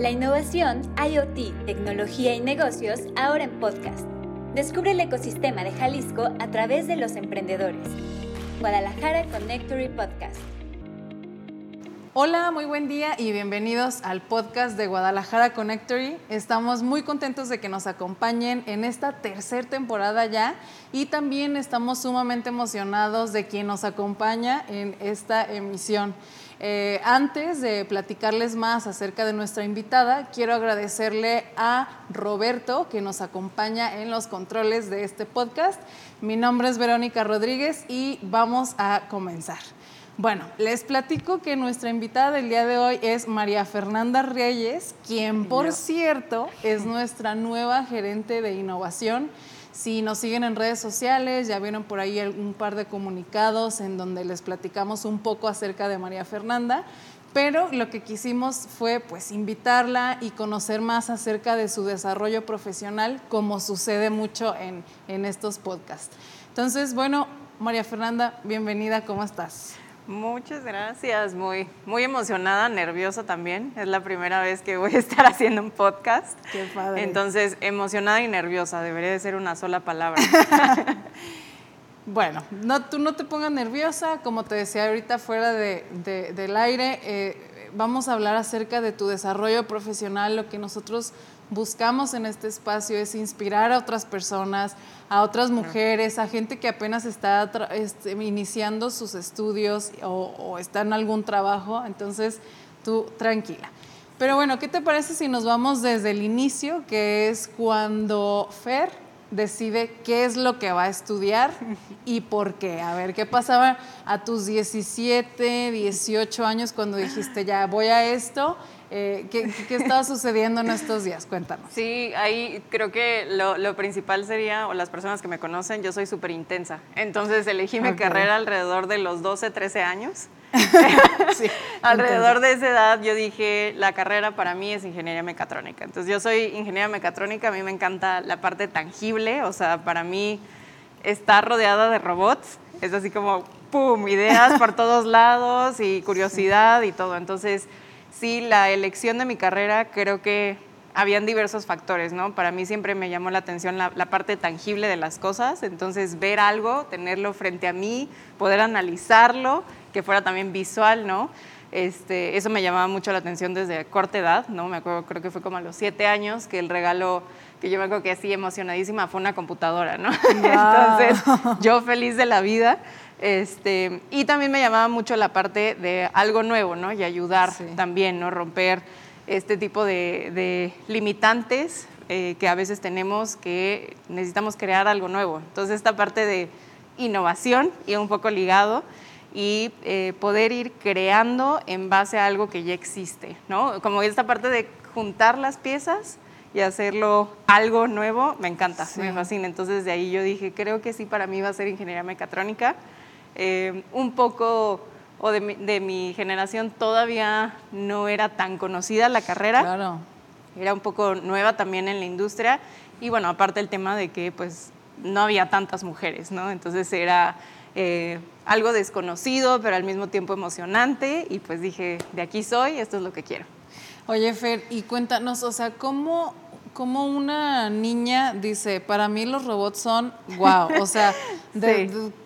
La innovación, IoT, tecnología y negocios ahora en podcast. Descubre el ecosistema de Jalisco a través de los emprendedores. Guadalajara Connectory Podcast. Hola, muy buen día y bienvenidos al podcast de Guadalajara Connectory. Estamos muy contentos de que nos acompañen en esta tercera temporada ya y también estamos sumamente emocionados de quien nos acompaña en esta emisión. Eh, antes de platicarles más acerca de nuestra invitada, quiero agradecerle a Roberto que nos acompaña en los controles de este podcast. Mi nombre es Verónica Rodríguez y vamos a comenzar. Bueno, les platico que nuestra invitada del día de hoy es María Fernanda Reyes, quien por cierto es nuestra nueva gerente de innovación. Si nos siguen en redes sociales, ya vieron por ahí un par de comunicados en donde les platicamos un poco acerca de María Fernanda, pero lo que quisimos fue pues invitarla y conocer más acerca de su desarrollo profesional, como sucede mucho en, en estos podcasts. Entonces, bueno, María Fernanda, bienvenida, ¿cómo estás? Muchas gracias, muy, muy emocionada, nerviosa también. Es la primera vez que voy a estar haciendo un podcast. Qué padre. Entonces, emocionada y nerviosa, debería de ser una sola palabra. bueno, no, tú no te pongas nerviosa, como te decía ahorita fuera de, del aire, eh, vamos a hablar acerca de tu desarrollo profesional, lo que nosotros buscamos en este espacio es inspirar a otras personas, a otras mujeres, a gente que apenas está este, iniciando sus estudios o, está en algún trabajo. Entonces, tú tranquila. Pero bueno, ¿qué te parece si nos vamos desde el inicio, que es cuando Fer decide qué es lo que va a estudiar y por qué? A ver, ¿qué pasaba a tus 17, 18 años cuando dijiste, ya voy a esto? Eh, ¿qué, ¿qué, estaba sucediendo en estos días? Cuéntanos. Sí, ahí creo que lo, lo principal sería, o las personas que me conocen, yo soy súper intensa. Entonces elegí mi carrera alrededor de los 12, 13 años. sí, alrededor de esa edad yo dije, la carrera para mí es ingeniería mecatrónica. Entonces yo soy ingeniera mecatrónica, a mí me encanta la parte tangible, o sea, para mí estar rodeada de robots es así como, ¡pum!, ideas por todos lados y curiosidad y todo. Entonces sí, la elección de mi carrera creo que habían diversos factores, ¿no? Para mí siempre me llamó la atención la, parte tangible de las cosas, entonces ver algo, tenerlo frente a mí, poder analizarlo, que fuera también visual, ¿no? Este, eso me llamaba mucho la atención desde corta edad, ¿no? Me acuerdo, creo que fue como a los siete años que el regalo que yo me acuerdo que así emocionadísima fue una computadora, ¿no? Entonces, yo feliz de la vida. Este, y también me llamaba mucho la parte de algo nuevo, ¿no? Y ayudar también, ¿no? Romper este tipo de, limitantes eh, que a veces tenemos que necesitamos crear algo nuevo. Entonces, esta parte de innovación y un poco ligado y eh, poder ir creando en base a algo que ya existe, ¿no? Como esta parte de juntar las piezas y hacerlo algo nuevo, me encanta, me fascina. Entonces de ahí yo dije, creo que sí, para mí va a ser ingeniería mecatrónica. Eh, un poco, o de mi, generación todavía no era tan conocida la carrera. Claro. Era un poco nueva también en la industria. Y bueno, aparte el tema de que pues no había tantas mujeres, ¿no? Entonces era eh, algo desconocido, pero al mismo tiempo emocionante. Y pues dije, de aquí soy, esto es lo que quiero. Oye, Fer, y cuéntanos, o sea, ¿cómo, cómo una niña dice, para mí los robots son wow? O sea, de,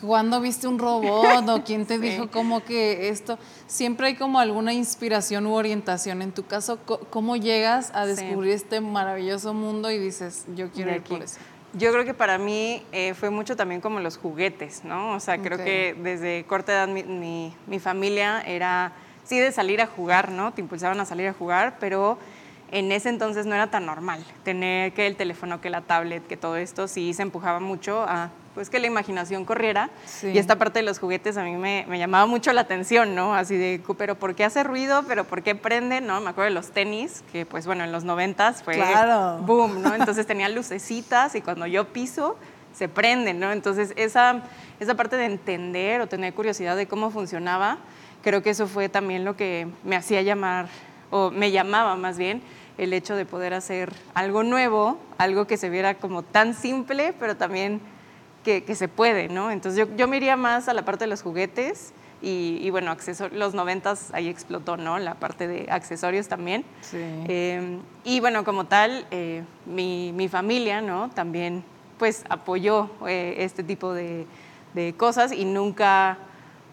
¿Cuándo viste un robot o quién te dijo como que esto? Siempre hay como alguna inspiración u orientación. En tu caso, ¿cómo llegas a descubrir este maravilloso mundo y dices, yo quiero ir por eso? Yo creo que para mí eh, fue mucho también como los juguetes, ¿no? O sea, creo que desde corta edad mi, mi, familia era, sí, de salir a jugar, ¿no? Te impulsaban a salir a jugar, pero en ese entonces no era tan normal tener que el teléfono, que la tablet, que todo esto, sí se empujaba mucho a pues que la imaginación corriera. Y esta parte de los juguetes a mí me, llamaba mucho la atención, ¿no? Así de, pero ¿por qué hace ruido? ¿Pero por qué prende? ¿No? Me acuerdo de los tenis, que pues bueno, en los noventas fue boom, ¿no? Entonces tenían lucecitas y cuando yo piso, se prenden, ¿no? Entonces esa, esa parte de entender o tener curiosidad de cómo funcionaba, creo que eso fue también lo que me hacía llamar, o me llamaba más bien, el hecho de poder hacer algo nuevo, algo que se viera como tan simple, pero también que, se puede, ¿no? Entonces yo, yo, me iría más a la parte de los juguetes Y, bueno, los noventas ahí explotó, ¿no? La parte de accesorios también. Sí. Em, y bueno, como tal, eh, mi, mi, familia, ¿no? También pues apoyó eh, este tipo de, de cosas y nunca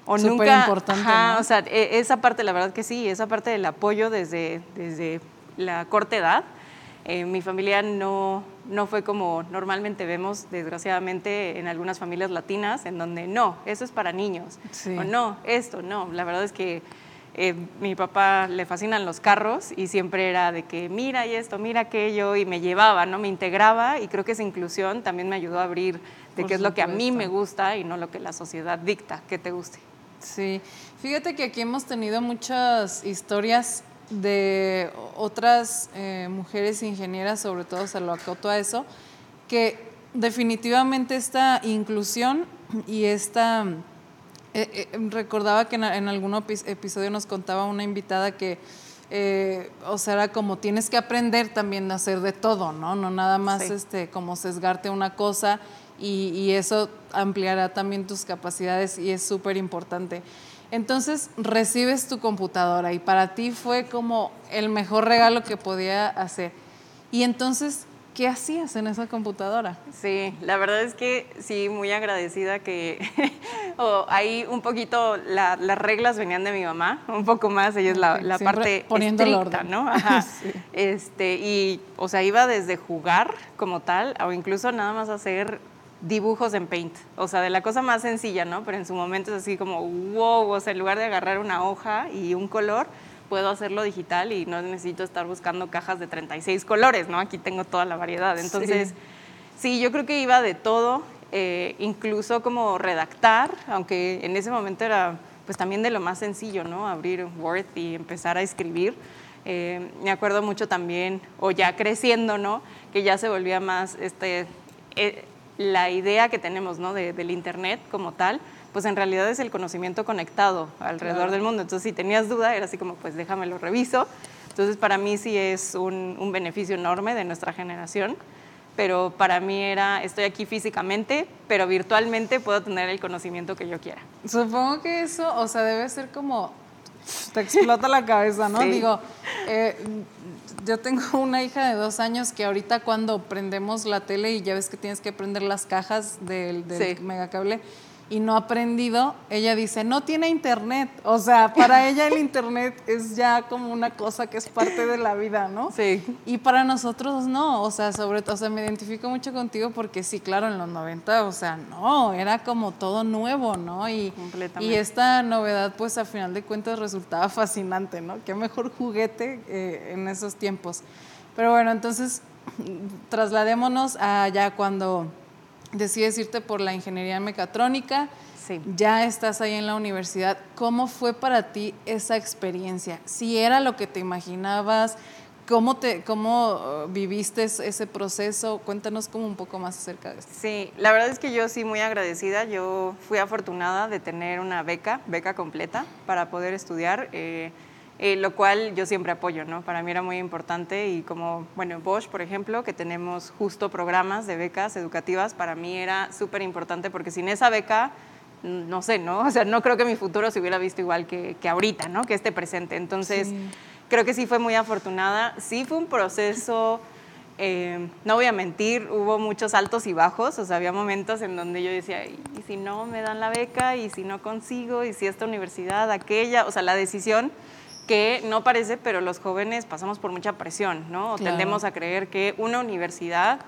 o nunca importante o sea e, esa parte la verdad que sí esa parte del apoyo desde desde la corta edad eh, mi familia no no fue como normalmente vemos desgraciadamente en algunas familias latinas en donde no eso es para niños o no esto no la verdad es que eh, mi papá le fascinan los carros y siempre era de que mira y esto, mira aquello y me llevaba, ¿no? Me integraba y creo que esa inclusión también me ayudó a abrir de qué es lo que a mí me gusta y no lo que la sociedad dicta que te guste. Sí, fíjate que aquí hemos tenido muchas historias de otras eh, mujeres ingenieras, sobre todo se lo acoto a eso, que definitivamente esta inclusión y esta... Eh, eh, recordaba que en, algún episodio nos contaba una invitada que, o sea, era como tienes que aprender también a hacer de todo, ¿no? No nada más este, como sesgarte una cosa y, eso ampliará también tus capacidades y es súper importante. Entonces recibes tu computadora y para ti fue como el mejor regalo que podía hacer. Y entonces, ¿qué hacías en esa computadora? Sí, la verdad es que sí, muy agradecida que ahí un poquito las reglas venían de mi mamá, un poco más, ella es la, parte poniendo estricta, ¿no? Ajá. este, y, o sea, iba desde jugar como tal, o incluso nada más hacer dibujos en Paint. O sea, de la cosa más sencilla, ¿no? Pero en su momento es así como, wow, o sea, en lugar de agarrar una hoja y un color, puedo hacerlo digital y no necesito estar buscando cajas de 36 colores, ¿no? Aquí tengo toda la variedad. Entonces, sí, yo creo que iba de todo, eh, incluso como redactar, aunque en ese momento era pues también de lo más sencillo, ¿no? Abrir Word y empezar a escribir. Eh, me acuerdo mucho también, o ya creciendo, ¿no? Que ya se volvía más este... Eh, la idea que tenemos ¿no? del Internet como tal, pues en realidad es el conocimiento conectado alrededor del mundo. Entonces, si tenías duda, era así como, pues déjame lo reviso. Entonces, para mí sí es un, un beneficio enorme de nuestra generación, pero para mí era, estoy aquí físicamente, pero virtualmente puedo tener el conocimiento que yo quiera. Supongo que eso, o sea, debe ser como, te explota la cabeza, ¿no? Digo, eh, yo tengo una hija de dos años que ahorita cuando prendemos la tele y ya ves que tienes que prender las cajas del, del megacable, y no ha aprendido, ella dice, no tiene internet. O sea, para ella el internet es ya como una cosa que es parte de la vida, ¿no? Sí. Y para nosotros no, o sea, sobre todo, o sea, me identifico mucho contigo porque sí, claro, en los 90, o sea, no, era como todo nuevo, ¿no? Y, y esta novedad, pues a final de cuentas resultaba fascinante, ¿no? Qué mejor juguete eh, en esos tiempos. Pero bueno, entonces, trasladémonos a ya cuando decides irte por la ingeniería mecatrónica. Sí. Ya estás ahí en la universidad. ¿Cómo fue para ti esa experiencia? Si era lo que te imaginabas, ¿cómo, te, cómo uh, viviste ese proceso? Cuéntanos como un poco más acerca de esto. Sí, la verdad es que yo sí muy agradecida. Yo fui afortunada de tener una beca, beca completa, para poder estudiar. Eh, eh, lo cual yo siempre apoyo, ¿no? Para mí era muy importante y como, bueno, Bosch, por ejemplo, que tenemos justo programas de becas educativas, para mí era súper importante porque sin esa beca, no sé, ¿no? O sea, no creo que mi futuro se hubiera visto igual que, que ahorita, ¿no? Que este presente. Entonces, creo que sí fue muy afortunada. Sí fue un proceso... Eh, no voy a mentir, hubo muchos altos y bajos, o sea, había momentos en donde yo decía, ¿y si no me dan la beca? ¿Y si no consigo? ¿Y si esta universidad, aquella? O sea, la decisión que no parece, pero los jóvenes pasamos por mucha presión, ¿no? Tendemos a creer que una universidad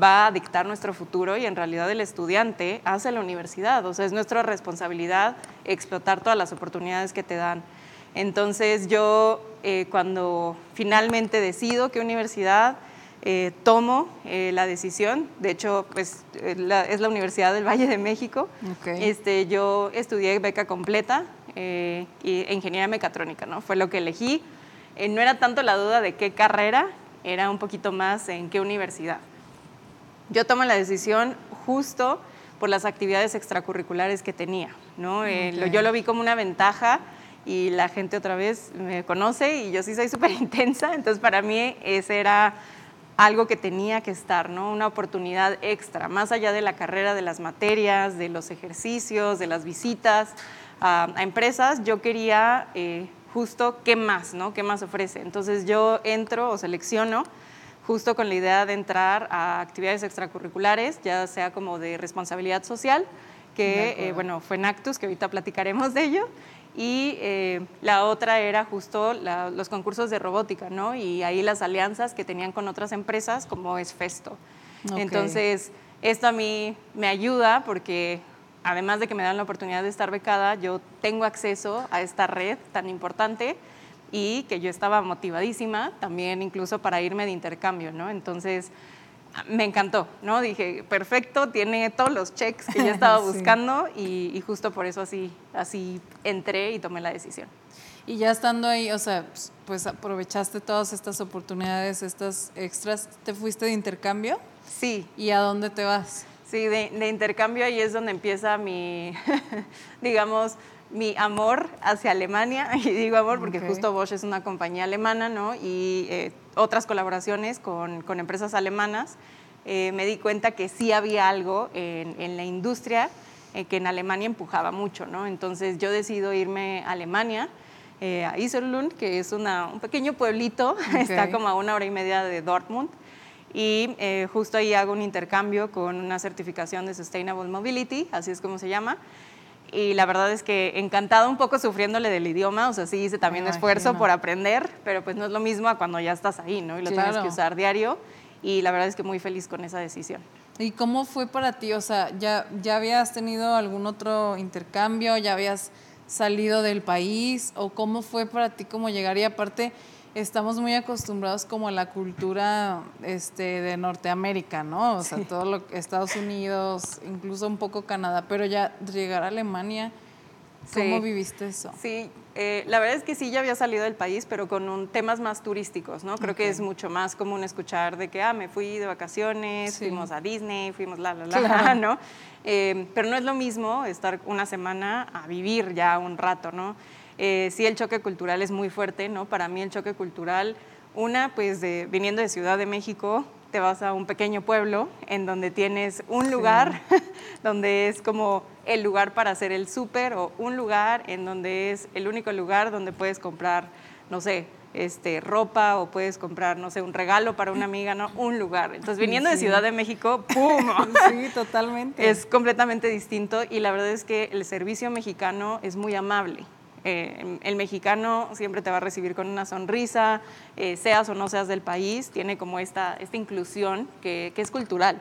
va a dictar nuestro futuro y en realidad el estudiante hace la universidad, o sea, es nuestra responsabilidad explotar todas las oportunidades que te dan. Entonces yo eh, cuando finalmente decido qué universidad, eh, tomo eh, la decisión, de hecho pues, es la Universidad del Valle de México, este, yo estudié beca completa, eh, y ingeniería mecatrónica, ¿no? Fue lo que elegí. Eh, no era tanto la duda de qué carrera, era un poquito más en qué universidad. Yo tomo la decisión justo por las actividades extracurriculares que tenía, ¿no? Eh, yo lo vi como una ventaja y la gente otra vez me conoce y yo sí soy súper intensa, entonces para mí ese era algo que tenía que estar, ¿no? Una oportunidad extra, más allá de la carrera, de las materias, de los ejercicios, de las visitas, a, empresas, yo quería eh, justo qué más, ¿no? ¿Qué más ofrece? Entonces yo entro o selecciono justo con la idea de entrar a actividades extracurriculares, ya sea como de responsabilidad social, que eh, bueno, fue en Actus, que ahorita platicaremos de ello, y eh, la otra era justo los concursos de robótica, ¿no? Y ahí las alianzas que tenían con otras empresas, como es Festo. Entonces, esto a mí me ayuda porque además de que me dan la oportunidad de estar becada, yo tengo acceso a esta red tan importante y que yo estaba motivadísima también incluso para irme de intercambio, ¿no? Entonces, me encantó, ¿no? Dije, perfecto, tiene todos los checks que yo estaba buscando y, justo por eso así, así entré y tomé la decisión. Y ya estando ahí, o sea, pues aprovechaste todas estas oportunidades, estas extras, ¿te fuiste de intercambio? Sí. ¿Y a dónde te vas? Sí, de, intercambio ahí es donde empieza mi, digamos, mi amor hacia Alemania, y digo amor porque justo Bosch es una compañía alemana, ¿no? Y eh, otras colaboraciones con, con empresas alemanas, eh, me di cuenta que sí había algo en, en la industria eh, que en Alemania empujaba mucho, ¿no? Entonces yo decido irme a Alemania, a Iserlohn, que es una, un pequeño pueblito, está como a una hora y media de Dortmund, y justo ahí hago un intercambio con una certificación de Sustainable Mobility, así es como se llama, y la verdad es que encantado un poco sufriéndole del idioma, o sea, sí hice también esfuerzo por aprender, pero pues no es lo mismo a cuando ya estás ahí, ¿no? Y lo tienes que usar diario y la verdad es que muy feliz con esa decisión. ¿Y cómo fue para ti? O sea, ¿ya, ya habías tenido algún otro intercambio? ¿Ya habías salido del país? ¿O cómo fue para ti cómo llegar? Y aparte, estamos muy acostumbrados como a la cultura este, de Norteamérica, ¿no? O sea, todo lo Estados Unidos, incluso un poco Canadá, pero ya llegar a Alemania, ¿cómo viviste eso? Sí, eh, la verdad es que sí ya había salido del país, pero con un, temas más turísticos, ¿no? Creo que es mucho más común escuchar de que, ah, me fui de vacaciones, fuimos a Disney, fuimos la, la, la, ¿no? Eh, pero no es lo mismo estar una semana a vivir ya un rato, ¿no? Eh, sí, el choque cultural es muy fuerte, ¿no? Para mí el choque cultural, una, pues de, viniendo de Ciudad de México, te vas a un pequeño pueblo en donde tienes un lugar donde es como el lugar para hacer el súper o un lugar en donde es el único lugar donde puedes comprar, no sé, este, ropa o puedes comprar, no sé, un regalo para una amiga, ¿no? Un lugar. Entonces, viniendo de Ciudad de México, ¡pum! Sí, totalmente. Es completamente distinto y la verdad es que el servicio mexicano es muy amable. Eh, el mexicano siempre te va a recibir con una sonrisa, eh, seas o no seas del país, tiene como esta, esta inclusión que, es cultural.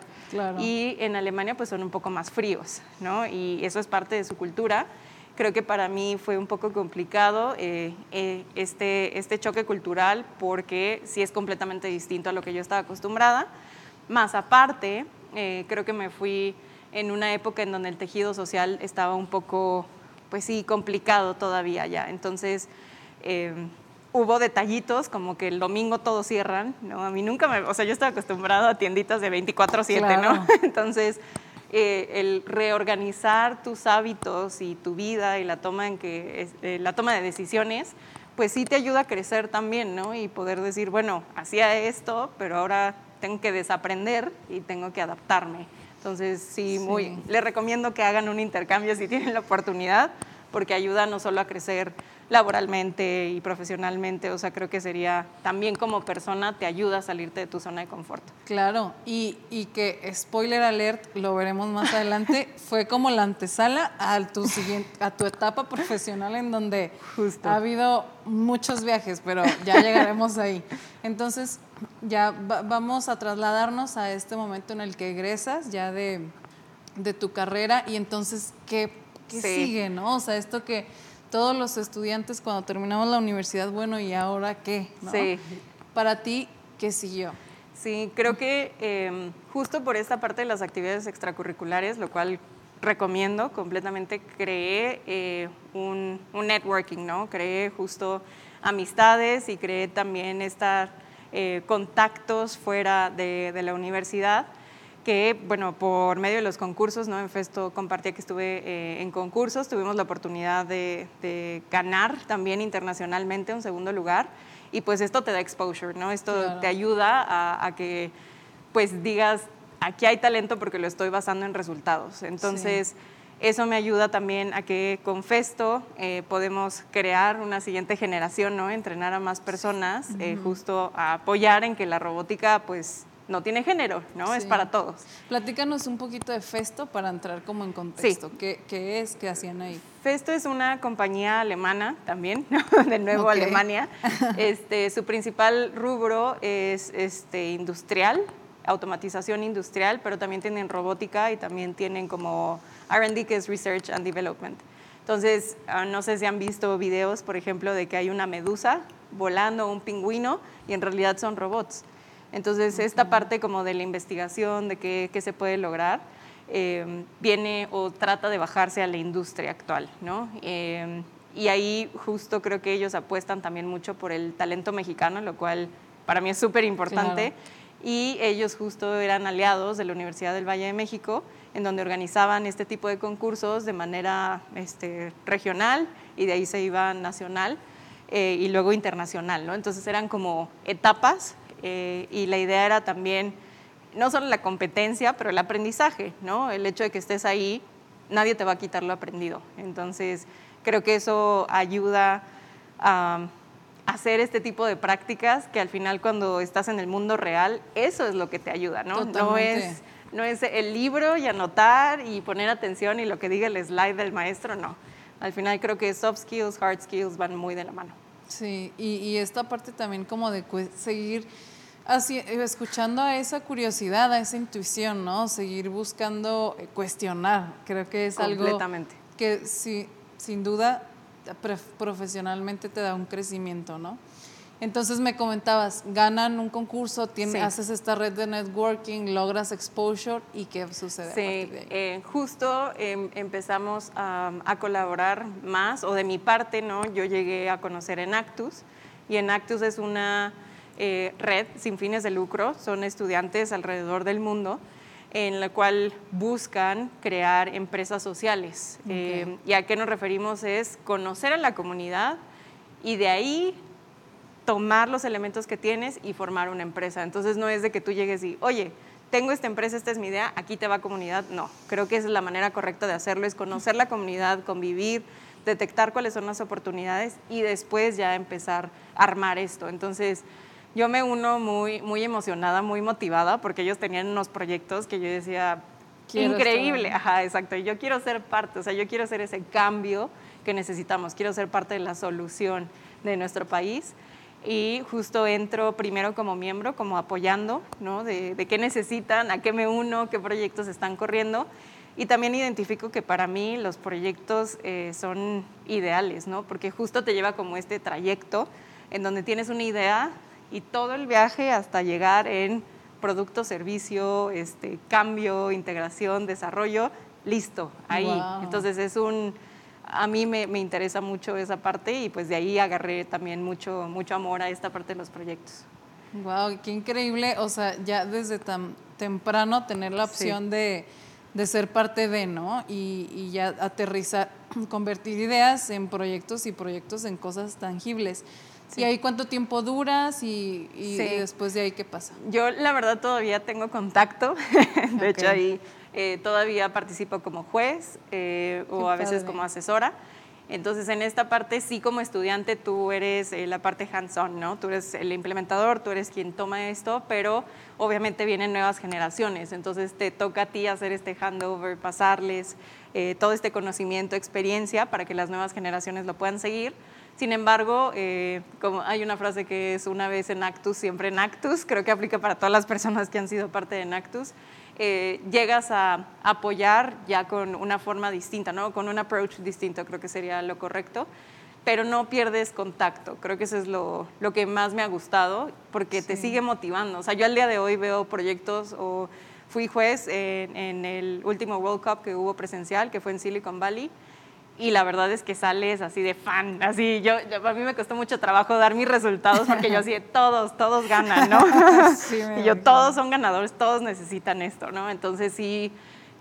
Y en Alemania pues son un poco más fríos, ¿no? Y eso es parte de su cultura. Creo que para mí fue un poco complicado eh, este, este choque cultural porque sí es completamente distinto a lo que yo estaba acostumbrada. Más aparte, creo que me fui en una época en donde el tejido social estaba un poco pues sí, complicado todavía ya. Entonces, em, hubo detallitos como que el domingo todos cierran, ¿no? A mí nunca me, o sea, yo estaba acostumbrado a tienditas de 24/7, ¿no? Entonces, eh, el reorganizar tus hábitos y tu vida y la toma, en que, eh, la toma de decisiones, pues sí te ayuda a crecer también, ¿no? Y poder decir, bueno, hacía esto, pero ahora tengo que desaprender y tengo que adaptarme. Entonces, sí, muy, les recomiendo que hagan un intercambio si tienen la oportunidad, porque ayuda no solo a crecer laboralmente y profesionalmente, o sea, creo que sería también como persona te ayuda a salirte de tu zona de confort. Claro, y, y que, spoiler alert, lo veremos más adelante, fue como la antesala a tu, siguiente, a tu etapa profesional en donde Justo. ha habido muchos viajes, pero ya llegaremos ahí. Entonces, ya vamos a trasladarnos a este momento en el que egresas ya de, tu carrera y entonces, ¿qué, sigue, no? O sea, esto que todos los estudiantes cuando terminamos la universidad, bueno, ¿y ahora qué? Sí. Para ti, ¿qué siguió? Sí, creo que em, justo por esta parte de las actividades extracurriculares, lo cual recomiendo completamente, creé eh, un, un, networking, ¿no? Creé justo amistades y creé también esta eh, contactos fuera de, la universidad que, bueno, por medio de los concursos, ¿no? En Festo compartía que estuve eh, en concursos, tuvimos la oportunidad de, ganar también internacionalmente un segundo lugar y pues esto te da exposure, ¿no? Esto te ayuda a, que pues digas, aquí hay talento porque lo estoy basando en resultados. Entonces, Eso me ayuda también a que con Festo eh, podemos crear una siguiente generación, ¿no? Entrenar a más personas, eh, justo a apoyar en que la robótica, pues, no tiene género, ¿no? Es para todos. Platícanos un poquito de Festo para entrar como en contexto. ¿Qué, ¿Qué, es? ¿Qué hacían ahí? Festo es una compañía alemana también, de nuevo Alemania. Este, su principal rubro es este, industrial, automatización industrial, pero también tienen robótica y también tienen como RD, que es Research and Development. Entonces, ah, no sé si han visto videos, por ejemplo, de que hay una medusa volando, un pingüino, y en realidad son robots. Entonces, esta parte como de la investigación, de qué, se puede lograr, eh, viene o trata de bajarse a la industria actual, ¿no? Eh, y ahí justo creo que ellos apuestan también mucho por el talento mexicano, lo cual para mí es súper importante. Y ellos justo eran aliados de la Universidad del Valle de México, en donde organizaban este tipo de concursos de manera este, regional y de ahí se iba nacional eh, y luego internacional, ¿no? Entonces eran como etapas eh, y la idea era también no solo la competencia, pero el aprendizaje, ¿no? El hecho de que estés ahí, nadie te va a quitar lo aprendido. Entonces, creo que eso ayuda a hacer este tipo de prácticas que al final cuando estás en el mundo real, eso es lo que te ayuda, ¿no? No es, no es el libro y anotar y poner atención y lo que diga el slide del maestro, no. Al final creo que soft skills, hard skills van muy de la mano. Sí, y, y esta parte también como de seguir así, escuchando a esa curiosidad, a esa intuición, ¿no? Seguir buscando eh, cuestionar. Creo que es algo que sí, sin duda profesionalmente te da un crecimiento, ¿no? Entonces me comentabas, ganan un concurso, haces esta red de networking, logras exposure y qué sucede. Sí, eh, justo em, empezamos a, colaborar más, o de mi parte, ¿no? Yo llegué a conocer Enactus y Enactus es una eh, red sin fines de lucro, son estudiantes alrededor del mundo en la cual buscan crear empresas sociales. Eh, ¿Y a qué nos referimos? Es conocer a la comunidad y de ahí tomar los elementos que tienes y formar una empresa. Entonces no es de que tú llegues y, oye, tengo esta empresa, esta es mi idea, aquí te va comunidad. No, creo que esa es la manera correcta de hacerlo, es conocer la comunidad, convivir, detectar cuáles son las oportunidades y después ya empezar a armar esto. Entonces, yo me uno muy, muy emocionada, muy motivada, porque ellos tenían unos proyectos que yo decía, increíble, ajá, exacto, y yo quiero ser parte, o sea, yo quiero ser ese cambio que necesitamos, quiero ser parte de la solución de nuestro país. Y justo entro primero como miembro, como apoyando, ¿no? De, qué necesitan, a qué me uno, qué proyectos están corriendo. Y también identifico que para mí los proyectos eh, son ideales, ¿no? Porque justo te lleva como este trayecto en donde tienes una idea, y todo el viaje hasta llegar en producto, servicio, este, cambio, integración, desarrollo, listo, ahí. Entonces es un, a mí me, me, interesa mucho esa parte y pues de ahí agarré también mucho, mucho amor a esta parte de los proyectos. Wow, qué increíble, o sea, ya desde tan temprano tener la opción de, de, ser parte de, ¿no? Y, y ya aterrizar, convertir ideas en proyectos y proyectos en cosas tangibles. ¿Y ahí cuánto tiempo duras y, después de ahí qué pasa? Yo la verdad todavía tengo contacto, de hecho ahí eh, todavía participo como juez eh, o a veces como asesora. Entonces, en esta parte, sí, como estudiante, tú eres eh, la parte hands-on, ¿no? Tú eres el implementador, tú eres quien toma esto, pero obviamente vienen nuevas generaciones. Entonces, te toca a ti hacer este handover, pasarles todo este conocimiento, experiencia, para que las nuevas generaciones lo puedan seguir. Sin embargo, eh, como hay una frase que es una vez en actus, siempre en actus, creo que aplica para todas las personas que han sido parte de Actus, eh, llegas a apoyar ya con una forma distinta, ¿no? con un approach distinto, creo que sería lo correcto, pero no pierdes contacto. Creo que eso es lo, lo que más me ha gustado, porque te sigue motivando. O sea, yo al día de hoy veo proyectos o fui juez en, en el último World Cup que hubo presencial, que fue en Silicon Valley y la verdad es que sales así de fan, así yo, a mí me costó mucho trabajo dar mis resultados porque yo así de todos, todos ganan, ¿no? y yo todos son ganadores, todos necesitan esto, ¿no? Entonces sí,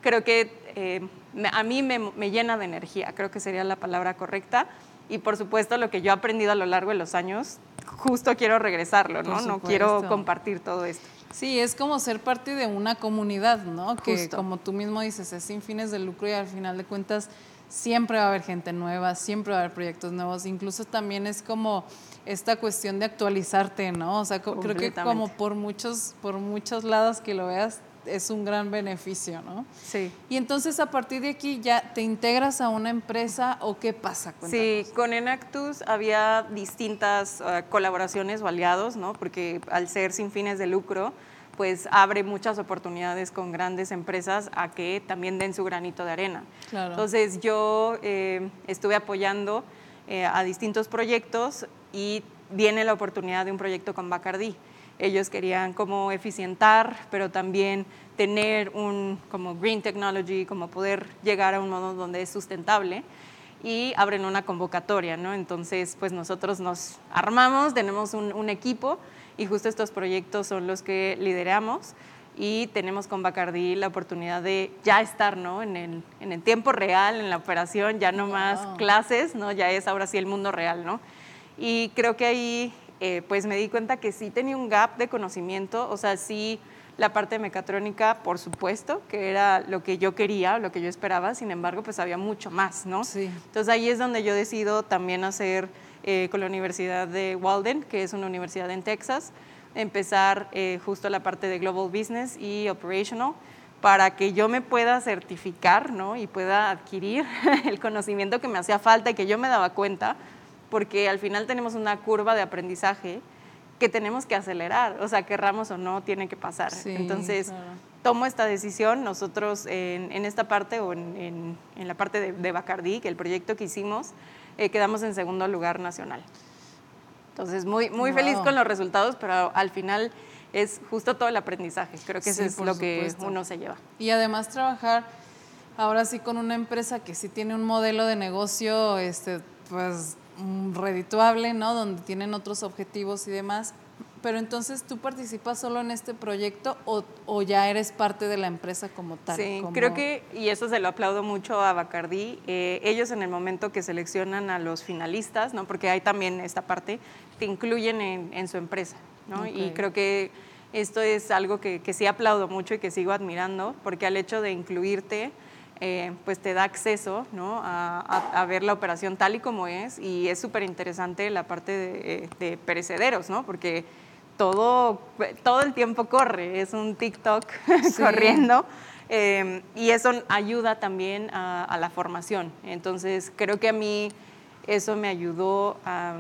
creo que eh, a mí me, me, llena de energía, creo que sería la palabra correcta. Y por supuesto lo que yo he aprendido a lo largo de los años, justo quiero regresarlo, ¿no? No quiero compartir todo esto. Sí, es como ser parte de una comunidad, ¿no? Que como tú mismo dices, es sin fines de lucro y al final de cuentas siempre va a haber gente nueva, siempre va a haber proyectos nuevos, incluso también es como esta cuestión de actualizarte, ¿no? O sea, creo que como por muchos, por muchos lados que lo veas, es un gran beneficio, ¿no? Sí. Y entonces a partir de aquí ya te integras a una empresa o qué pasa? Sí, con Enactus había distintas uh, colaboraciones o aliados, ¿no? Porque al ser sin fines de lucro, pues abre muchas oportunidades con grandes empresas a que también den su granito de arena. Entonces yo eh, estuve apoyando eh, a distintos proyectos y viene la oportunidad de un proyecto con Bacardi. Ellos querían como eficientar, pero también tener un como green technology, como poder llegar a un modo donde es sustentable y abren una convocatoria, ¿no? Entonces, pues nosotros nos armamos, tenemos un, un equipo y justo estos proyectos son los que lideramos y tenemos con Bacardi la oportunidad de ya estar ¿no? en, el, en el tiempo real, en la operación, ya no más clases, ¿no? ya es ahora sí el mundo real. ¿no? Y creo que ahí eh, pues me di cuenta que sí tenía un gap de conocimiento, o sea, sí la parte mecatrónica, por supuesto, que era lo que yo quería, lo que yo esperaba, sin embargo, pues había mucho más, ¿no? Sí. Entonces ahí es donde yo decido también hacer eh, con la Universidad de Walden, que es una universidad en Texas, empezar eh, justo la parte de Global Business y Operational para que yo me pueda certificar ¿no? y pueda adquirir el conocimiento que me hacía falta y que yo me daba cuenta, porque al final tenemos una curva de aprendizaje que tenemos que acelerar, o sea, querramos o no, tiene que pasar. Entonces, tomo esta decisión, nosotros en, esta parte o en, la parte de, de Bacardí, que el proyecto que hicimos, eh, quedamos en segundo lugar nacional. Entonces, muy, muy feliz con los resultados, pero al final es justo todo el aprendizaje. Creo que eso es lo que uno se lleva. Y además trabajar ahora sí con una empresa que sí tiene un modelo de negocio este, pues, mm, redituable, ¿no? Donde tienen otros objetivos y demás. Pero entonces, ¿tú participas solo en este proyecto o, ya eres parte de la empresa como tal? Sí, creo que, y eso se lo aplaudo mucho a Bacardí, eh, ellos en el momento que seleccionan a los finalistas, ¿no? porque hay también esta parte, te incluyen en, su empresa. ¿no? Y creo que esto es algo que, que, sí aplaudo mucho y que sigo admirando, porque al hecho de incluirte, eh, pues te da acceso ¿no? a, a, ver la operación tal y como es, y es súper interesante la parte de, eh, de perecederos, ¿no? porque todo, todo el tiempo corre, es un TikTok corriendo. Em, y eso ayuda también a, la formación. Entonces, creo que a mí eso me ayudó a,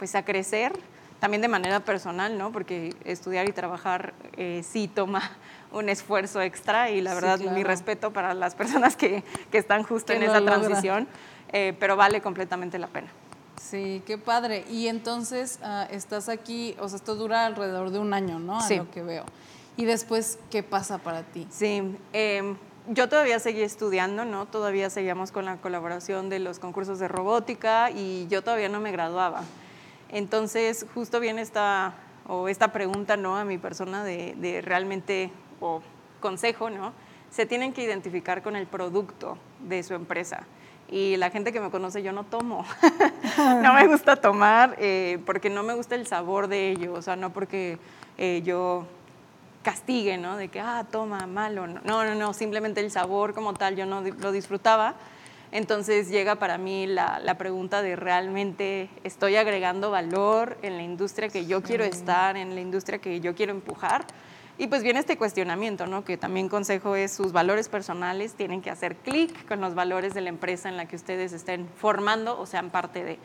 pues, a crecer, también de manera personal, ¿no? Porque estudiar y trabajar eh, sí toma un esfuerzo extra y la verdad mi respeto para las personas que, que están justo en esa transición, eh, pero vale completamente la pena. Sí, qué padre. Y entonces ah, estás aquí, o sea, esto dura alrededor de un año, ¿no? A lo que veo. Y después, ¿qué pasa para ti? Sí, em, yo todavía seguí estudiando, ¿no? Todavía seguíamos con la colaboración de los concursos de robótica y yo todavía no me graduaba. Entonces, justo viene esta, o esta pregunta, ¿no? A mi persona de, de realmente, o consejo, ¿no? Se tienen que identificar con el producto de su empresa y la gente que me conoce, yo no tomo. no me gusta tomar eh, porque no me gusta el sabor de ello, o sea, no porque eh, yo castigue, ¿no? De que, ah, toma, malo. No, no, no, simplemente el sabor como tal yo no lo disfrutaba. Entonces llega para mí la, la, pregunta de realmente estoy agregando valor en la industria que yo quiero estar, en la industria que yo quiero empujar. Y pues viene este cuestionamiento, ¿no? que también consejo es sus valores personales tienen que hacer clic con los valores de la empresa en la que ustedes estén formando o sean parte de.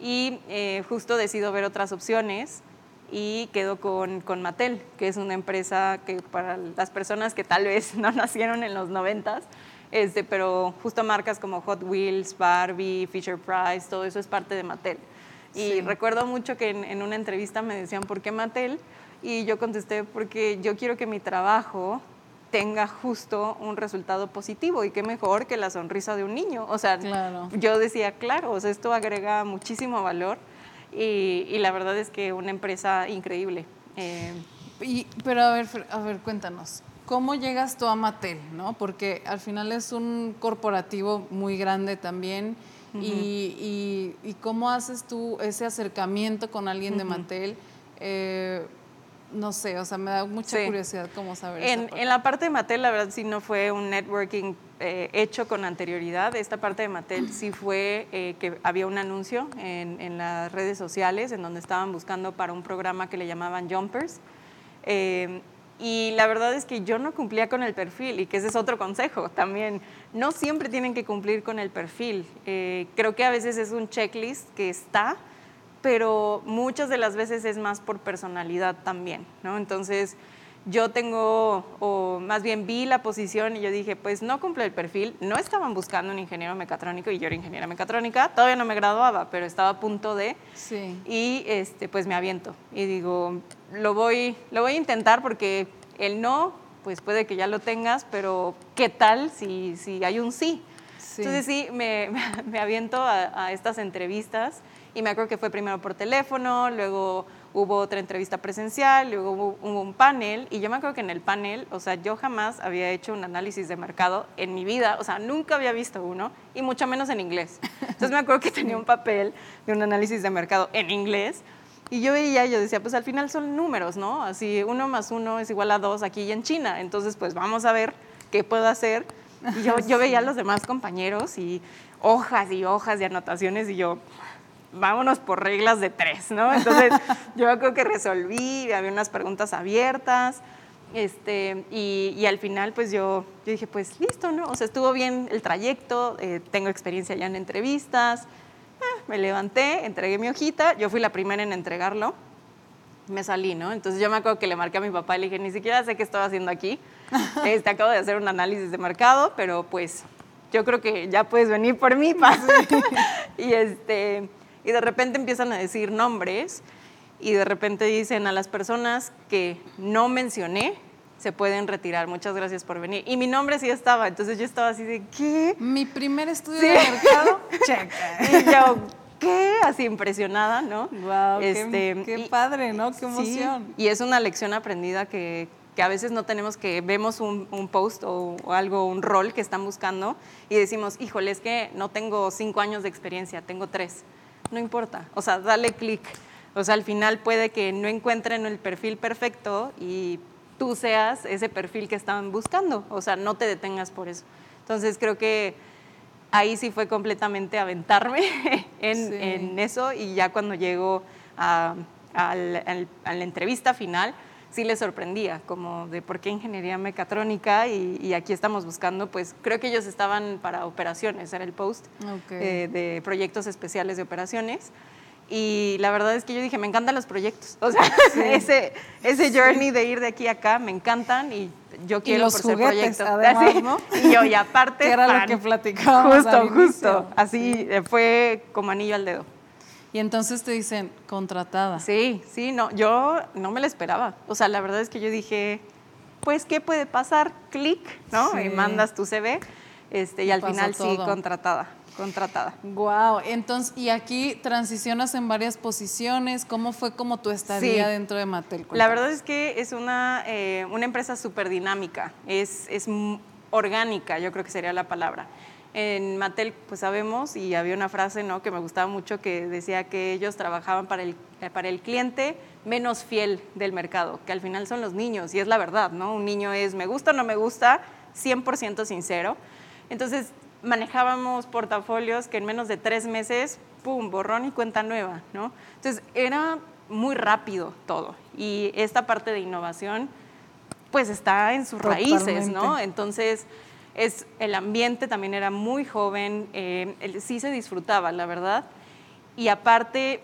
Y eh, justo decido ver otras opciones y quedo con, con, Mattel, que es una empresa que para las personas que tal vez no nacieron en los noventas, este, pero justo marcas como Hot Wheels, Barbie, Fisher Price, todo eso es parte de Mattel. Y recuerdo mucho que en, en, una entrevista me decían, ¿por qué Mattel? Y yo contesté porque yo quiero que mi trabajo tenga justo un resultado positivo y qué mejor que la sonrisa de un niño. O sea, yo decía, claro, esto agrega muchísimo valor y, la verdad es que una empresa increíble. Eh, y, pero a ver, a ver, cuéntanos, ¿cómo llegas tú a Mattel? ¿no? Porque al final es un corporativo muy grande también. y, y, cómo haces tú ese acercamiento con alguien de Mattel? Eh, no sé, o sea, me da mucha curiosidad cómo saber. En, en, la parte de Mattel, la verdad sí no fue un networking eh, hecho con anterioridad. Esta parte de Mattel sí fue eh, que había un anuncio en, en, las redes sociales en donde estaban buscando para un programa que le llamaban Jumpers. Eh, y la verdad es que yo no cumplía con el perfil y que ese es otro consejo también. No siempre tienen que cumplir con el perfil. creo que a veces es un checklist que está, pero muchas de las veces es más por personalidad también, ¿no? Entonces, yo tengo, o más bien vi la posición y yo dije, pues no cumple el perfil, no estaban buscando un ingeniero mecatrónico y yo era ingeniera mecatrónica, todavía no me graduaba, pero estaba a punto de, sí. y este, pues me aviento y digo, lo voy, lo voy a intentar porque el no, pues puede que ya lo tengas, pero ¿qué tal si, si hay un sí? Entonces sí, me, me aviento a, a estas entrevistas y me acuerdo que fue primero por teléfono, luego hubo otra entrevista presencial, luego hubo, un panel, y yo me acuerdo que en el panel, o sea, yo jamás había hecho un análisis de mercado en mi vida, o sea, nunca había visto uno, y mucho menos en inglés. Entonces me acuerdo que tenía un papel de un análisis de mercado en inglés, y yo veía, yo decía, pues al final son números, ¿no? Así, uno más uno es igual a dos aquí y en China, entonces pues vamos a ver qué puedo hacer. Y yo, yo veía a los demás compañeros y hojas y hojas de anotaciones, y yo, vámonos por reglas de tres, ¿no? Entonces, yo creo que resolví, había unas preguntas abiertas, este, y, al final, pues yo, yo, dije, pues listo, ¿no? O sea, estuvo bien el trayecto, eh, tengo experiencia ya en entrevistas, ah, me levanté, entregué mi hojita, yo fui la primera en entregarlo, me salí, ¿no? Entonces yo me acuerdo que le marqué a mi papá y le dije, ni siquiera sé qué estaba haciendo aquí, este, acabo de hacer un análisis de mercado, pero pues yo creo que ya puedes venir por mí, pa. y este y de repente empiezan a decir nombres y de repente dicen a las personas que no mencioné, se pueden retirar. Muchas gracias por venir. Y mi nombre sí estaba, entonces yo estaba así de, ¿qué? Mi primer estudio de mercado, checa. Y yo, ¿qué? Así impresionada, ¿no? Wow, este, qué, padre, ¿no? Qué emoción. y es una lección aprendida que, que, a veces no tenemos que, vemos un, un post o, o, algo, un rol que están buscando y decimos, híjole, es que no tengo cinco años de experiencia, tengo tres no importa, o sea, dale clic. O sea, al final puede que no encuentren el perfil perfecto y tú seas ese perfil que estaban buscando, o sea, no te detengas por eso. Entonces creo que ahí sí fue completamente aventarme en, eso y ya cuando llego a la entrevista final, sí les sorprendía, como de por qué ingeniería mecatrónica y, aquí estamos buscando, pues creo que ellos estaban para operaciones, era el post eh, de proyectos especiales de operaciones. Y la verdad es que yo dije, me encantan los proyectos. O sea, ese, ese journey de ir de aquí a acá me encantan y yo quiero los por juguetes, ser Además, ¿no? Y yo, y aparte. que era lo que platicábamos. Justo, justo. Así fue como anillo al dedo. Y entonces te dicen, contratada. Sí, sí, no, yo no me la esperaba. O sea, la verdad es que yo dije, pues, ¿qué puede pasar? Clic, ¿no? Y mandas tu CV este, y, al final sí, contratada. Contratada. Wow, entonces, y aquí transicionas en varias posiciones. ¿Cómo fue como tu estadía dentro de Mattel? La verdad es que es una, eh, una empresa súper dinámica, es, es orgánica, yo creo que sería la palabra. En Mattel, pues sabemos, y había una frase ¿no? que me gustaba mucho que decía que ellos trabajaban para el, eh, para el cliente menos fiel del mercado, que al final son los niños, y es la verdad, ¿no? Un niño es me gusta o no me gusta, 100% sincero. Entonces, manejábamos portafolios que en menos de tres meses, ¡pum!, borrón y cuenta nueva, ¿no? Entonces, era muy rápido todo. Y esta parte de innovación, pues está en sus raíces, ¿no? Entonces, es, el ambiente también era muy joven, eh, sí se disfrutaba, la verdad. Y aparte,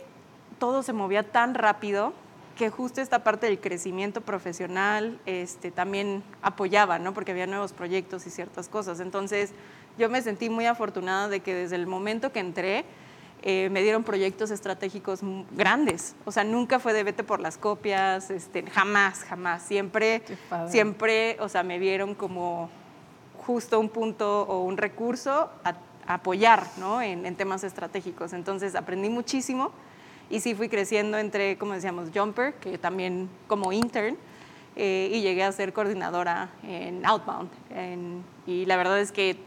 todo se movía tan rápido que justo esta parte del crecimiento profesional este, también apoyaba, ¿no? porque había nuevos proyectos y ciertas cosas. Entonces, yo me sentí muy afortunada de que desde el momento que entré, eh, me dieron proyectos estratégicos grandes. O sea, nunca fue de vete por las copias, este, jamás, jamás. Siempre, siempre, o sea, me vieron como justo un punto o un recurso a, apoyar ¿no? en, temas estratégicos. Entonces aprendí muchísimo y sí fui creciendo entre, como decíamos, Jumper, que también como intern, eh, y llegué a ser coordinadora en Outbound. y la verdad es que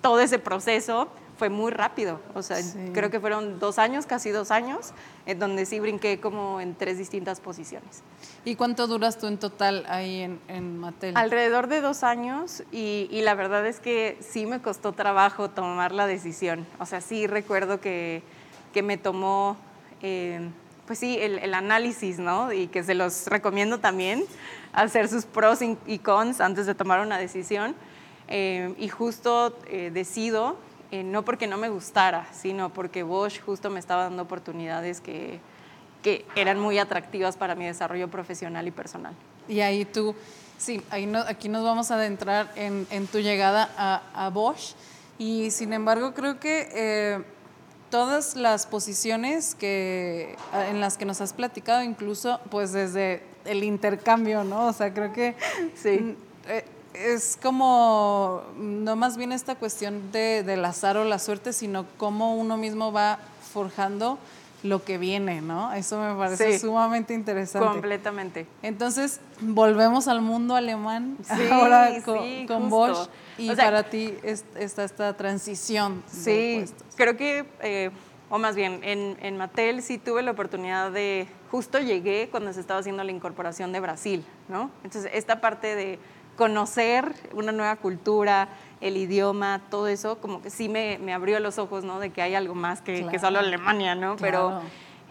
todo ese proceso fue muy rápido. O sea, creo que fueron dos años, casi dos años, en donde sí brinqué como en tres distintas posiciones. ¿Y cuánto duras tú en total ahí en, en Mattel? Alrededor de dos años y, y, la verdad es que sí me costó trabajo tomar la decisión. O sea, sí recuerdo que, que me tomó, eh, pues sí, el, el, análisis, ¿no? Y que se los recomiendo también, hacer sus pros y cons antes de tomar una decisión. Eh, y justo eh, decido eh, no porque no me gustara, sino porque Bosch justo me estaba dando oportunidades que, que eran muy atractivas para mi desarrollo profesional y personal. Y ahí tú, sí, ahí no, aquí nos vamos a adentrar en, en tu llegada a, a, Bosch y sin embargo creo que eh, todas las posiciones que, en las que nos has platicado, incluso pues desde el intercambio, ¿no? O sea, creo que sí. Eh, es como no más bien esta cuestión de, del azar o la suerte, sino cómo uno mismo va forjando lo que viene, ¿no? Eso me parece sumamente interesante. Completamente. Entonces, volvemos al mundo alemán ahora con, Bosch y para ti está esta transición. Sí, creo que, eh, o más bien, en, en Mattel sí tuve la oportunidad de, justo llegué cuando se estaba haciendo la incorporación de Brasil, ¿no? Entonces, esta parte de conocer una nueva cultura, el idioma, todo eso, como que sí me, me abrió los ojos, ¿no? De que hay algo más que, que solo Alemania, ¿no? Pero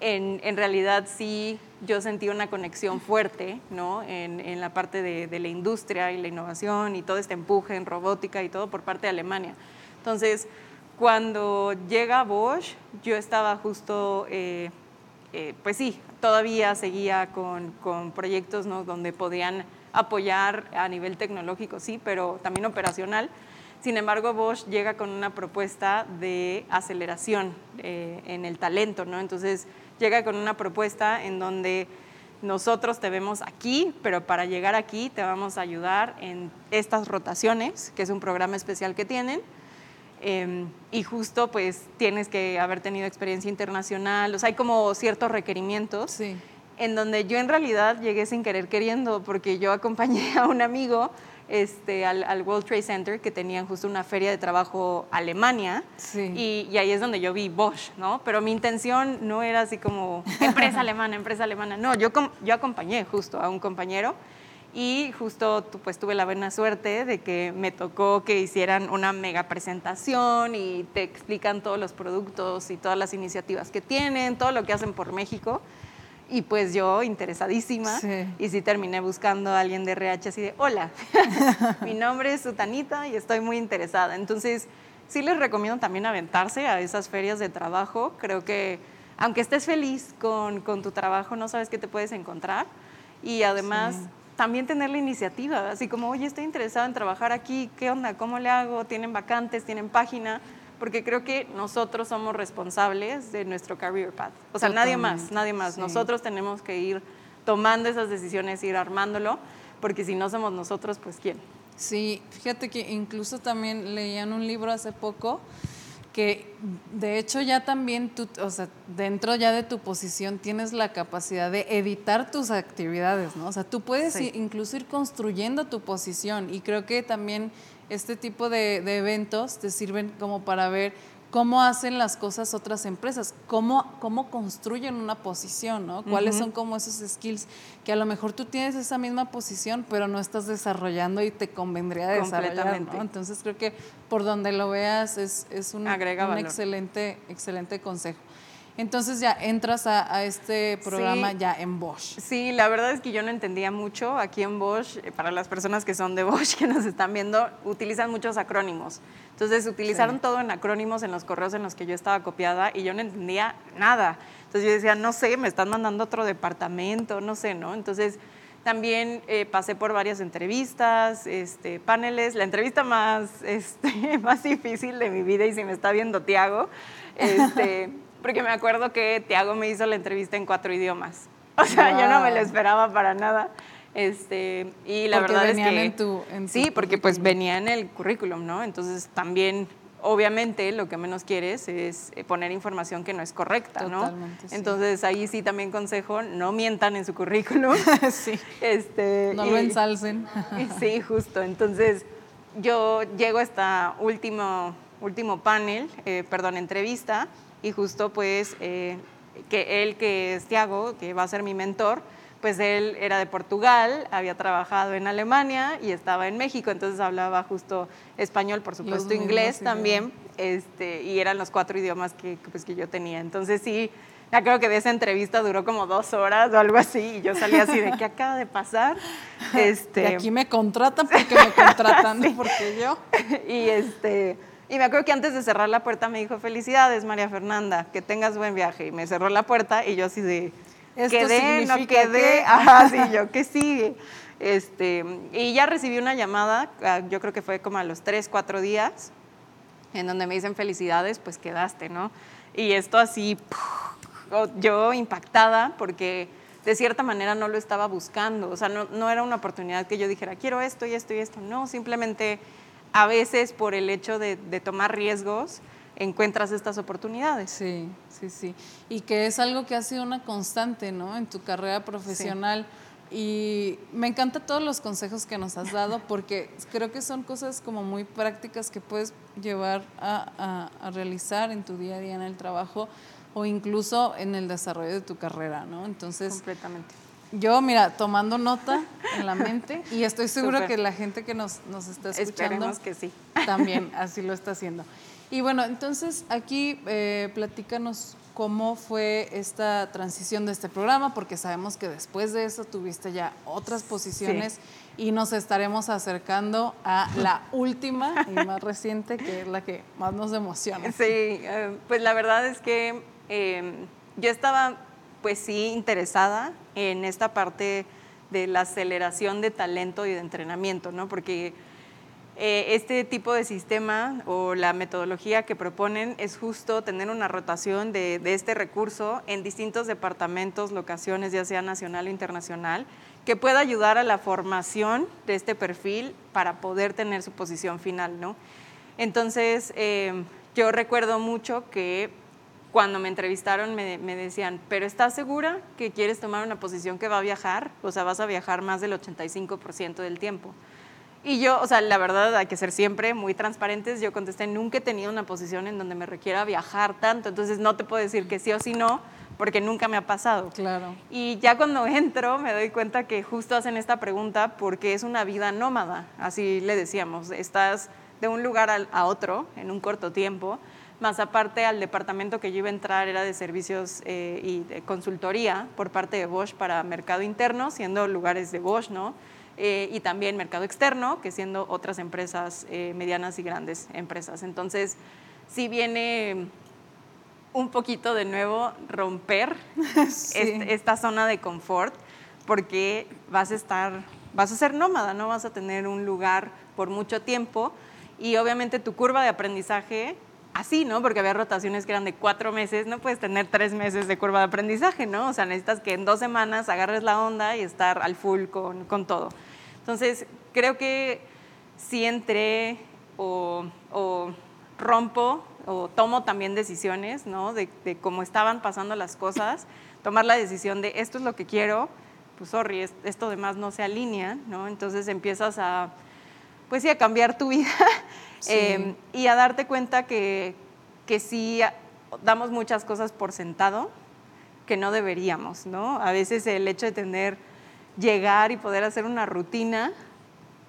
en, en, realidad sí yo sentí una conexión fuerte, ¿no? En, en la parte de, de, la industria y la innovación y todo este empuje en robótica y todo por parte de Alemania. Entonces, cuando llega Bosch, yo estaba justo, eh, eh, pues sí, todavía seguía con, con proyectos, ¿no? Donde podían apoyar a nivel tecnológico, sí, pero también operacional. Sin embargo, Bosch llega con una propuesta de aceleración eh, en el talento, ¿no? Entonces, llega con una propuesta en donde nosotros te vemos aquí, pero para llegar aquí te vamos a ayudar en estas rotaciones, que es un programa especial que tienen. Eh, y justo pues tienes que haber tenido experiencia internacional, o sea, hay como ciertos requerimientos. Sí en donde yo en realidad llegué sin querer queriendo, porque yo acompañé a un amigo este, al, al, World Trade Center, que tenían justo una feria de trabajo Alemania, sí. y, y, ahí es donde yo vi Bosch, ¿no? Pero mi intención no era así como empresa alemana, empresa alemana, no, yo, yo acompañé justo a un compañero, y justo pues tuve la buena suerte de que me tocó que hicieran una mega presentación y te explican todos los productos y todas las iniciativas que tienen, todo lo que hacen por México. Y pues yo, interesadísima, sí. y sí terminé buscando a alguien de RH así de, hola, mi nombre es Sutanita y estoy muy interesada. Entonces, sí les recomiendo también aventarse a esas ferias de trabajo. Creo que, aunque estés feliz con, con tu trabajo, no sabes qué te puedes encontrar. Y además, sí. también tener la iniciativa, así como, oye, estoy interesada en trabajar aquí, ¿qué onda? ¿Cómo le hago? ¿Tienen vacantes? ¿Tienen página? Porque creo que nosotros somos responsables de nuestro career path. O sea, Totalmente. nadie más, nadie más. Sí. Nosotros tenemos que ir tomando esas decisiones, ir armándolo, porque si no somos nosotros, pues ¿quién? Sí, fíjate que incluso también leían un libro hace poco que de hecho ya también tú, o sea, dentro ya de tu posición tienes la capacidad de editar tus actividades, ¿no? O sea, tú puedes sí. incluso ir construyendo tu posición y creo que también este tipo de, de, eventos te sirven como para ver cómo hacen las cosas otras empresas, cómo, cómo construyen una posición, ¿no? Cuáles uh -huh. son como esos skills que a lo mejor tú tienes esa misma posición, pero no estás desarrollando y te convendría desarrollar, ¿no? Entonces creo que por donde lo veas es, es un, un excelente, excelente consejo. Entonces ya entras a, a este programa sí. ya en Bosch. Sí, la verdad es que yo no entendía mucho aquí en Bosch. Eh, para las personas que son de Bosch que nos están viendo, utilizan muchos acrónimos. Entonces utilizaron sí. todo en acrónimos en los correos en los que yo estaba copiada y yo no entendía nada. Entonces yo decía, no sé, me están mandando a otro departamento, no sé, ¿no? Entonces también eh, pasé por varias entrevistas, este, paneles. La entrevista más, este, más difícil de mi vida, y si me está viendo Tiago, este, porque me acuerdo que Tiago me hizo la entrevista en cuatro idiomas. O sea, wow. yo no me lo esperaba para nada. Este, y la porque verdad es que en tu, en sí, porque pues venía en el currículum, ¿no? Entonces también obviamente lo que menos quieres es eh, poner información que no es correcta, Totalmente, ¿no? Sí. Entonces ahí sí también consejo, no mientan en su currículum. sí. Este, no y, lo ensalcen. sí, justo. Entonces yo llego a esta última último panel, eh, perdón, entrevista, y justo pues que él, que es Tiago, que va a ser mi mentor, pues él era de Portugal, había trabajado en Alemania y estaba en México, entonces hablaba justo español, por supuesto inglés también, este, y eran los cuatro idiomas que, pues, que yo tenía. Entonces sí, ya creo que de esa entrevista duró como dos horas o algo así, y yo salí así de qué acaba de pasar. Este, y aquí me contratan porque me contratan, porque yo. y este... Y me acuerdo que antes de cerrar la puerta me dijo, felicidades María Fernanda, que tengas buen viaje. Y me cerró la puerta y yo así de, esto quedé, no quedé, ajá, sí, yo, ¿qué sigue? Este, y ya recibí una llamada, ah, yo creo que fue como a los tres, cuatro días, en donde me dicen felicidades, pues quedaste, ¿no? Y esto así, yo impactada porque de cierta manera no lo estaba buscando, o sea, no, no, era una oportunidad que yo dijera, quiero esto y esto y esto, no, simplemente a veces por el hecho de, de tomar riesgos, encuentras estas oportunidades. Sí, sí, sí. Y que es algo que ha sido una constante, ¿no? En tu carrera profesional. Y me encantan todos los consejos que nos has dado porque creo que son cosas como muy prácticas que puedes llevar a, a, realizar en tu día a día en el trabajo o incluso en el desarrollo de tu carrera, ¿no? Entonces, completamente. Yo, mira, tomando nota en la mente y estoy segura que la gente que nos, nos está escuchando que sí. también así lo está haciendo. Y bueno, entonces aquí eh, platícanos cómo fue esta transición de este programa, porque sabemos que después de eso tuviste ya otras posiciones y nos estaremos acercando a la última y más reciente, que es la que más nos emociona. Sí, eh, pues la verdad es que em, yo estaba, pues sí, interesada en esta parte de la aceleración de talento y de entrenamiento, ¿no? Porque eh, este tipo de sistema o la metodología que proponen es justo tener una rotación de, este recurso en distintos departamentos, locaciones, ya sea nacional o internacional, que pueda ayudar a la formación de este perfil para poder tener su posición final, ¿no? Entonces, eh, yo recuerdo mucho que cuando me entrevistaron me, me, decían, pero ¿estás segura que quieres tomar una posición que va a viajar? O sea, vas a viajar más del 85% del tiempo. Y yo, o sea, la verdad hay que ser siempre muy transparentes. Yo contesté, nunca he tenido una posición en donde me requiera viajar tanto, entonces no te puedo decir que sí o sí no, porque nunca me ha pasado. Claro. Y ya cuando entro me doy cuenta que justo hacen esta pregunta porque es una vida nómada, así le decíamos, estás de un lugar a otro en un corto tiempo, más aparte al departamento que yo iba a entrar era de servicios eh, y de consultoría por parte de Bosch para mercado interno, siendo lugares de Bosch, ¿no? Eh, y también mercado externo, que siendo otras empresas eh, medianas y grandes empresas. Entonces, sí viene un poquito de nuevo romper esta zona de confort, porque vas a estar, vas a ser nómada, no vas a tener un lugar por mucho tiempo y obviamente tu curva de aprendizaje así, ¿no? Porque había rotaciones que eran de cuatro meses, no puedes tener tres meses de curva de aprendizaje, ¿no? O sea, necesitas que en dos semanas agarres la onda y estar al full con, con todo. Entonces, creo que si entré o, rompo o tomo también decisiones, ¿no? De, cómo estaban pasando las cosas, tomar la decisión de esto es lo que quiero, pues sorry, esto demás no se alinea, ¿no? Entonces empiezas a, pues sí, a cambiar tu vida em, y a darte cuenta que, que sí damos muchas cosas por sentado que no deberíamos, ¿no? A veces el hecho de tener llegar y poder hacer una rutina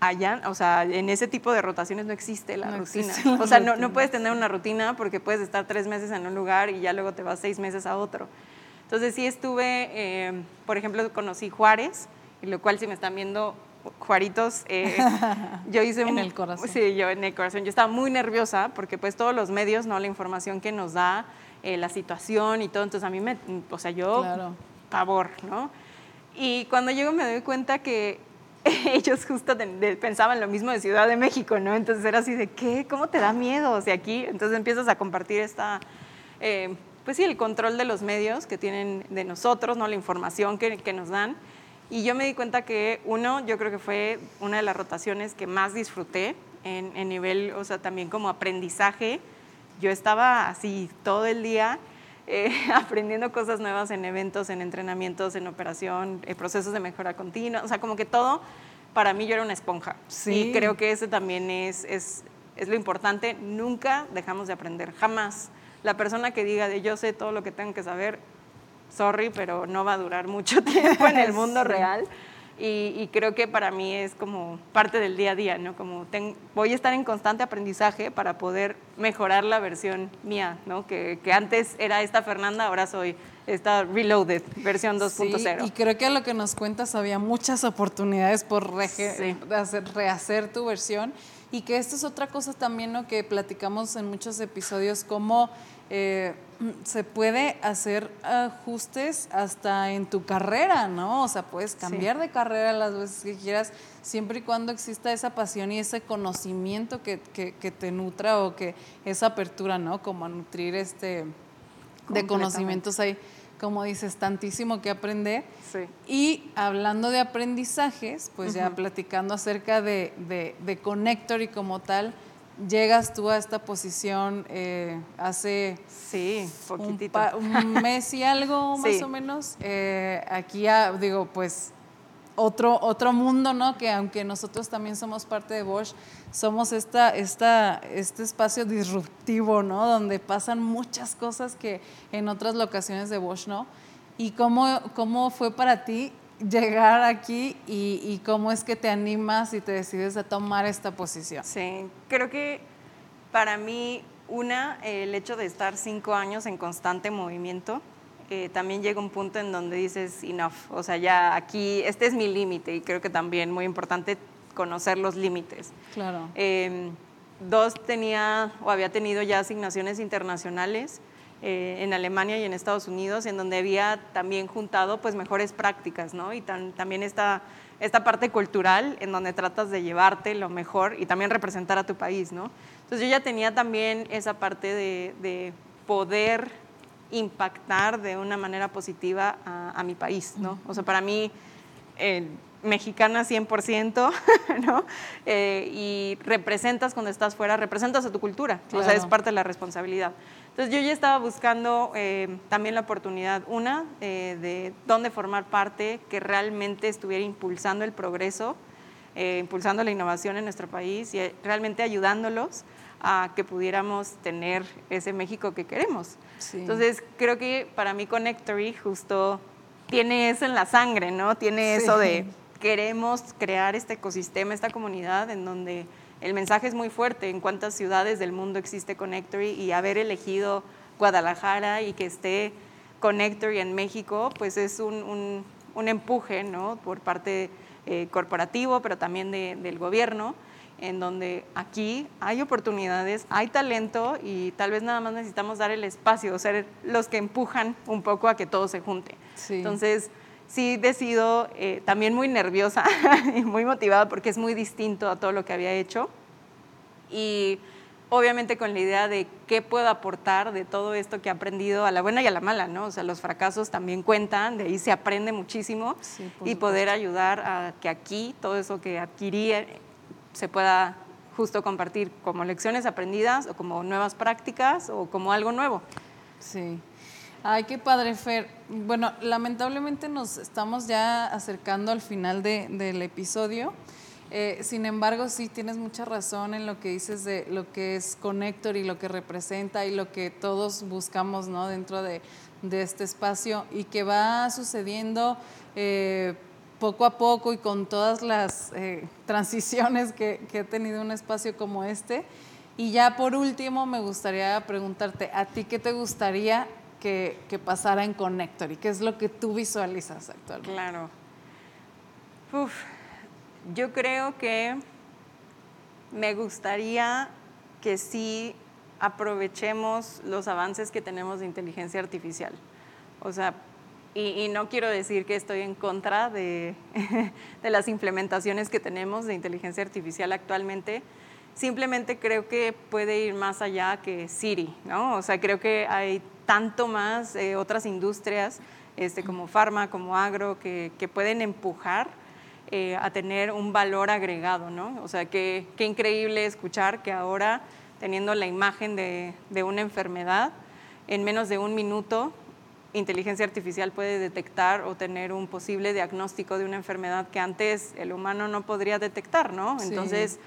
allá, o sea, en ese tipo de rotaciones no existe la rutina. o sea, no, no, puedes tener una rutina porque puedes estar tres meses en un lugar y ya luego te vas seis meses a otro. Entonces sí estuve, eh, por ejemplo, conocí Juárez, y lo cual si me están viendo Juaritos, eh, yo hice... en el corazón. Sí, yo en el corazón. Yo estaba muy nerviosa porque pues todos los medios, ¿no? La información que nos da, eh, la situación y todo, entonces a mí me, o sea, yo, claro. pavor, ¿no? Y cuando llego me doy cuenta que ellos justo pensaban lo mismo de Ciudad de México, ¿no? Entonces era así de, ¿qué? ¿Cómo te da miedo? O sea, aquí, entonces empiezas a compartir esta, eh, pues sí, el control de los medios que tienen de nosotros, ¿no? La información que, que nos dan. Y yo me di cuenta que uno, yo creo que fue una de las rotaciones que más disfruté en, en nivel, o sea, también como aprendizaje. Yo estaba así todo el día eh, aprendiendo cosas nuevas en eventos, en entrenamientos, en operación, en procesos de mejora continua, o sea, como que todo, para mí yo era una esponja. Sí. Y creo que ese también es, es es lo importante, nunca dejamos de aprender, jamás. La persona que diga de yo sé todo lo que tengo que saber, sorry, pero no va a durar mucho tiempo en el mundo real. Y, creo que para mí es como parte del día a día, ¿no? Como voy a estar en constante aprendizaje para poder mejorar la versión mía, ¿no? Que, que antes era esta Fernanda, ahora soy esta Reloaded, versión 2.0. y creo que a lo que nos cuentas había muchas oportunidades por rehacer tu versión y que esto es otra cosa también ¿no? que platicamos en muchos episodios, cómo eh, se puede hacer ajustes hasta en tu carrera, ¿no? O sea, puedes cambiar de carrera las veces que quieras, siempre y cuando exista esa pasión y ese conocimiento que, que, que te nutra o que esa apertura, ¿no? Como a nutrir este de conocimientos hay, como dices, tantísimo que aprender. Y hablando de aprendizajes, pues ya platicando acerca de, de, Connector y como tal, llegas tú a esta posición eh, hace sí, poquitito. Un, mes y algo más o menos. Eh, aquí, ya, digo, pues otro, otro mundo, ¿no? Que aunque nosotros también somos parte de Bosch, somos esta, esta, este espacio disruptivo, ¿no? Donde pasan muchas cosas que en otras locaciones de Bosch, ¿no? ¿Y cómo, cómo fue para ti llegar aquí y, y, cómo es que te animas y te decides a tomar esta posición? Sí, creo que para mí, una, el hecho de estar cinco años en constante movimiento, eh, también llega un punto en donde dices, enough, o sea, ya aquí, este es mi límite y creo que también muy importante conocer los límites. Claro. Em, dos, tenía o había tenido ya asignaciones internacionales eh, en Alemania y en Estados Unidos, en donde había también juntado pues mejores prácticas, ¿no? Y también esta, esta parte cultural en donde tratas de llevarte lo mejor y también representar a tu país, ¿no? Entonces yo ya tenía también esa parte de, de poder impactar de una manera positiva a, mi país, ¿no? O sea, para mí, eh, mexicana 100%, ¿no? Eh, y representas cuando estás fuera, representas a tu cultura, o sea, es parte de la responsabilidad. Entonces yo ya estaba buscando eh, también la oportunidad, una, de dónde formar parte que realmente estuviera impulsando el progreso, impulsando la innovación en nuestro país y realmente ayudándolos a que pudiéramos tener ese México que queremos. Entonces, creo que para mí Connectory justo tiene eso en la sangre, ¿no? Tiene eso de queremos crear este ecosistema, esta comunidad en donde el mensaje es muy fuerte en cuántas ciudades del mundo existe Connectory y haber elegido Guadalajara y que esté Connectory en México, pues es un, empuje, ¿no? Por parte eh, corporativo, pero también del gobierno en donde aquí hay oportunidades, hay talento y tal vez nada más necesitamos dar el espacio, ser los que empujan un poco a que todo se junte. Entonces, sí decido, eh, también muy nerviosa y muy motivada porque es muy distinto a todo lo que había hecho. Y obviamente con la idea de qué puedo aportar de todo esto que he aprendido a la buena y a la mala, ¿no? O sea, los fracasos también cuentan, de ahí se aprende muchísimo y poder ayudar a que aquí todo eso que adquirí se pueda justo compartir como lecciones aprendidas o como nuevas prácticas o como algo nuevo. Sí. Ay, qué padre, Fer. Bueno, lamentablemente nos estamos ya acercando al final del episodio. Eh, sin embargo, sí tienes mucha razón en lo que dices de lo que es Connector y lo que representa y lo que todos buscamos ¿no? dentro de, este espacio y que va sucediendo. Eh, poco a poco y con todas las eh, transiciones que, que, he tenido un espacio como este. Y ya por último me gustaría preguntarte, ¿a ti qué te gustaría que, pasara en Connector y qué es lo que tú visualizas actualmente? Claro. Uf, yo creo que me gustaría que sí aprovechemos los avances que tenemos de inteligencia artificial. O sea, y, no quiero decir que estoy en contra de, de, las implementaciones que tenemos de inteligencia artificial actualmente. Simplemente creo que puede ir más allá que Siri, ¿no? O sea, creo que hay tanto más eh, otras industrias este, como farma, como agro, que, que pueden empujar eh, a tener un valor agregado, ¿no? O sea, qué increíble escuchar que ahora, teniendo la imagen de, de una enfermedad, en menos de un minuto inteligencia artificial puede detectar o tener un posible diagnóstico de una enfermedad que antes el humano no podría detectar, ¿no? Entonces,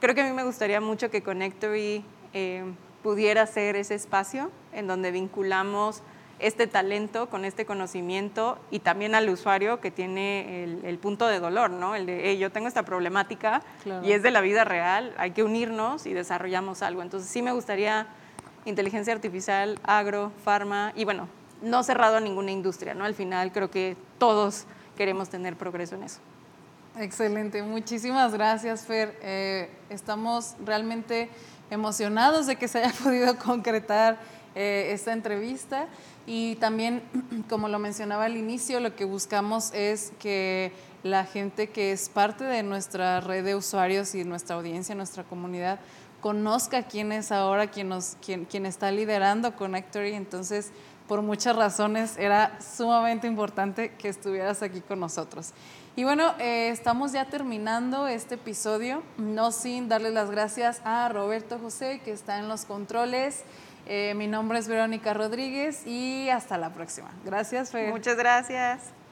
creo que a mí me gustaría mucho que Connectory eh, pudiera ser ese espacio en donde vinculamos este talento con este conocimiento y también al usuario que tiene el, punto de dolor, ¿no? El de, yo tengo esta problemática y es de la vida real, hay que unirnos y desarrollamos algo. Entonces sí me gustaría inteligencia artificial, agro, farma y bueno, no cerrado a ninguna industria, ¿no? Al final creo que todos queremos tener progreso en eso. Excelente, muchísimas gracias Fer. Eh, estamos realmente emocionados de que se haya podido concretar eh, esta entrevista y también, como lo mencionaba al inicio, lo que buscamos es que la gente que es parte de nuestra red de usuarios y nuestra audiencia, nuestra comunidad, conozca quién es ahora, quién, nos, quién, quién está liderando Connectory. Entonces, por muchas razones era sumamente importante que estuvieras aquí con nosotros. Y bueno, eh, estamos ya terminando este episodio, no sin darle las gracias a Roberto José, que está en los controles. Eh, mi nombre es Verónica Rodríguez y hasta la próxima. Gracias, Fer. Muchas gracias.